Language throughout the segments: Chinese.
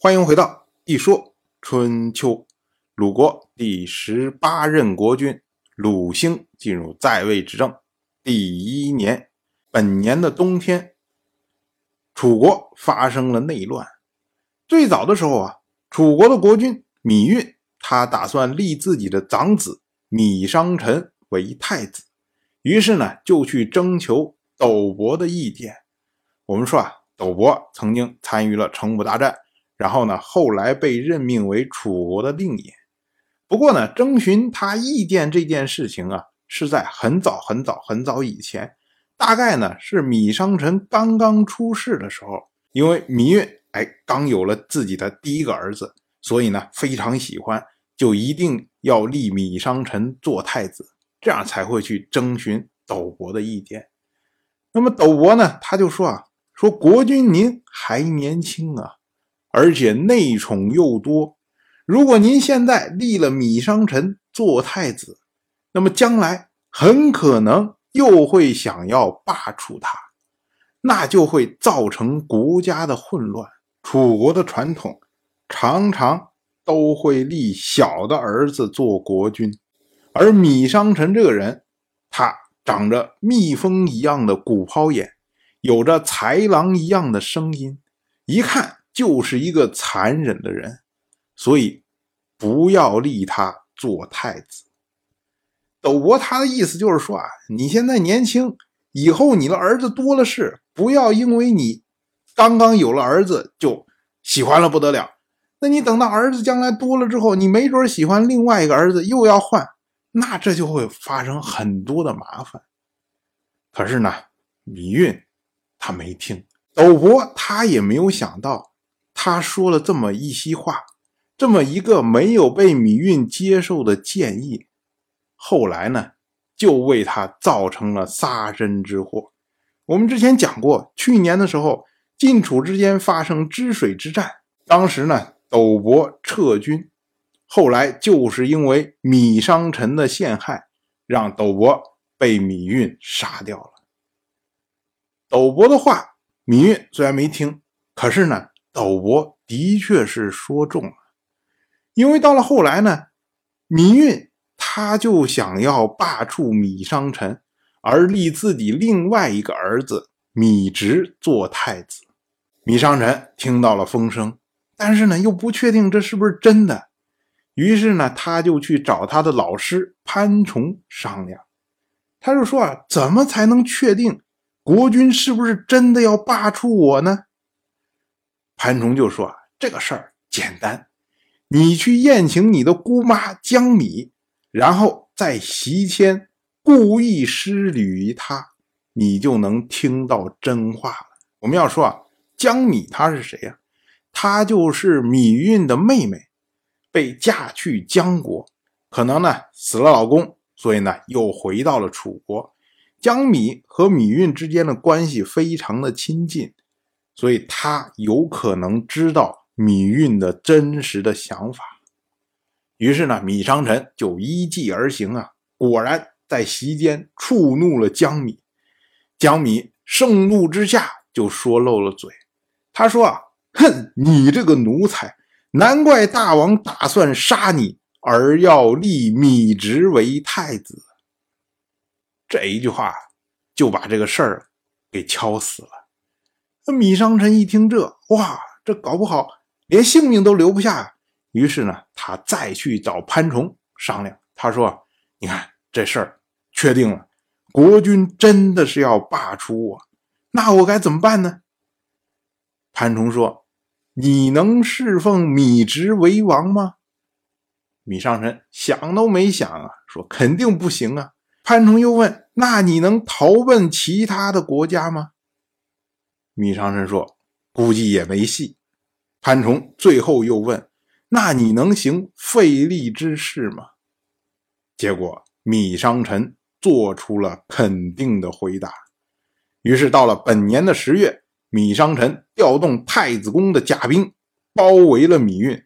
欢迎回到一说春秋。鲁国第十八任国君鲁兴进入在位执政第一年，本年的冬天，楚国发生了内乱。最早的时候啊，楚国的国君芈运，他打算立自己的长子芈商臣为太子，于是呢，就去征求斗伯的意见。我们说啊，斗伯曾经参与了城濮大战。然后呢，后来被任命为楚国的令尹。不过呢，征询他意见这件事情啊，是在很早很早很早以前，大概呢是芈商臣刚刚出世的时候。因为芈月哎刚有了自己的第一个儿子，所以呢非常喜欢，就一定要立芈商臣做太子，这样才会去征询斗伯的意见。那么斗伯呢，他就说啊，说国君您还年轻啊。而且内宠又多，如果您现在立了芈商臣做太子，那么将来很可能又会想要罢黜他，那就会造成国家的混乱。楚国的传统常常都会立小的儿子做国君，而芈商臣这个人，他长着蜜蜂一样的鼓泡眼，有着豺狼一样的声音，一看。就是一个残忍的人，所以不要立他做太子。斗伯他的意思就是说啊，你现在年轻，以后你的儿子多了是，不要因为你刚刚有了儿子就喜欢了不得了。那你等到儿子将来多了之后，你没准喜欢另外一个儿子又要换，那这就会发生很多的麻烦。可是呢，芈运他没听，斗伯他也没有想到。他说了这么一席话，这么一个没有被芈运接受的建议，后来呢，就为他造成了杀身之祸。我们之前讲过，去年的时候，晋楚之间发生治水之战，当时呢，斗伯撤军，后来就是因为芈商臣的陷害，让斗伯被芈运杀掉了。斗伯的话，芈运虽然没听，可是呢。斗伯的确是说中了，因为到了后来呢，芈运他就想要罢黜芈商臣，而立自己另外一个儿子芈直做太子。芈商臣听到了风声，但是呢又不确定这是不是真的，于是呢他就去找他的老师潘崇商量。他就说啊，怎么才能确定国君是不是真的要罢黜我呢？潘崇就说：“这个事儿简单，你去宴请你的姑妈江米，然后在席间故意失礼于她，你就能听到真话了。我们要说啊，江米她是谁呀？她就是芈运的妹妹，被嫁去江国，可能呢死了老公，所以呢又回到了楚国。江米和芈运之间的关系非常的亲近。”所以他有可能知道芈运的真实的想法，于是呢，芈商臣就依计而行啊，果然在席间触怒了江米。江米盛怒之下就说漏了嘴，他说啊，哼，你这个奴才，难怪大王打算杀你，而要立芈直为太子。这一句话就把这个事儿给敲死了。米商臣一听这，哇，这搞不好连性命都留不下。于是呢，他再去找潘崇商量。他说：“你看这事儿确定了，国君真的是要罢黜我，那我该怎么办呢？”潘崇说：“你能侍奉米直为王吗？”米商臣想都没想啊，说：“肯定不行啊。”潘崇又问：“那你能投奔其他的国家吗？”芈商臣说：“估计也没戏。”潘崇最后又问：“那你能行费力之事吗？”结果芈商臣做出了肯定的回答。于是到了本年的十月，芈商臣调动太子宫的甲兵，包围了芈运。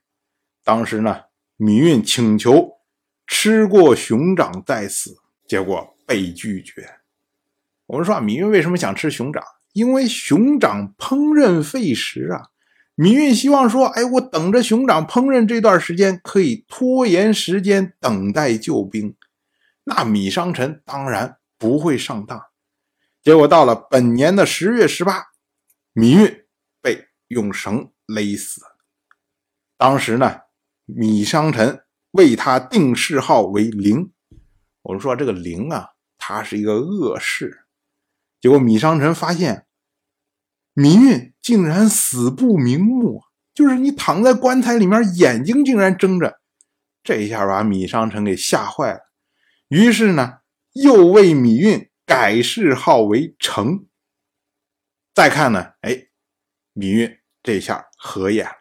当时呢，芈运请求吃过熊掌再死，结果被拒绝。我们说啊，芈运为什么想吃熊掌？因为熊掌烹饪费时啊，芈运希望说：“哎，我等着熊掌烹饪这段时间，可以拖延时间，等待救兵。”那米商臣当然不会上当。结果到了本年的十月十八，芈运被用绳勒死。当时呢，米商臣为他定谥号为灵。我们说这个灵啊，他是一个恶事。结果米商臣发现。芈运竟然死不瞑目，就是你躺在棺材里面，眼睛竟然睁着，这一下把米商臣给吓坏了。于是呢，又为芈运改谥号为成。再看呢，哎，芈运这下合眼了。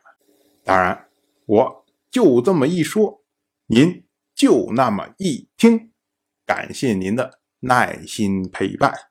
当然，我就这么一说，您就那么一听，感谢您的耐心陪伴。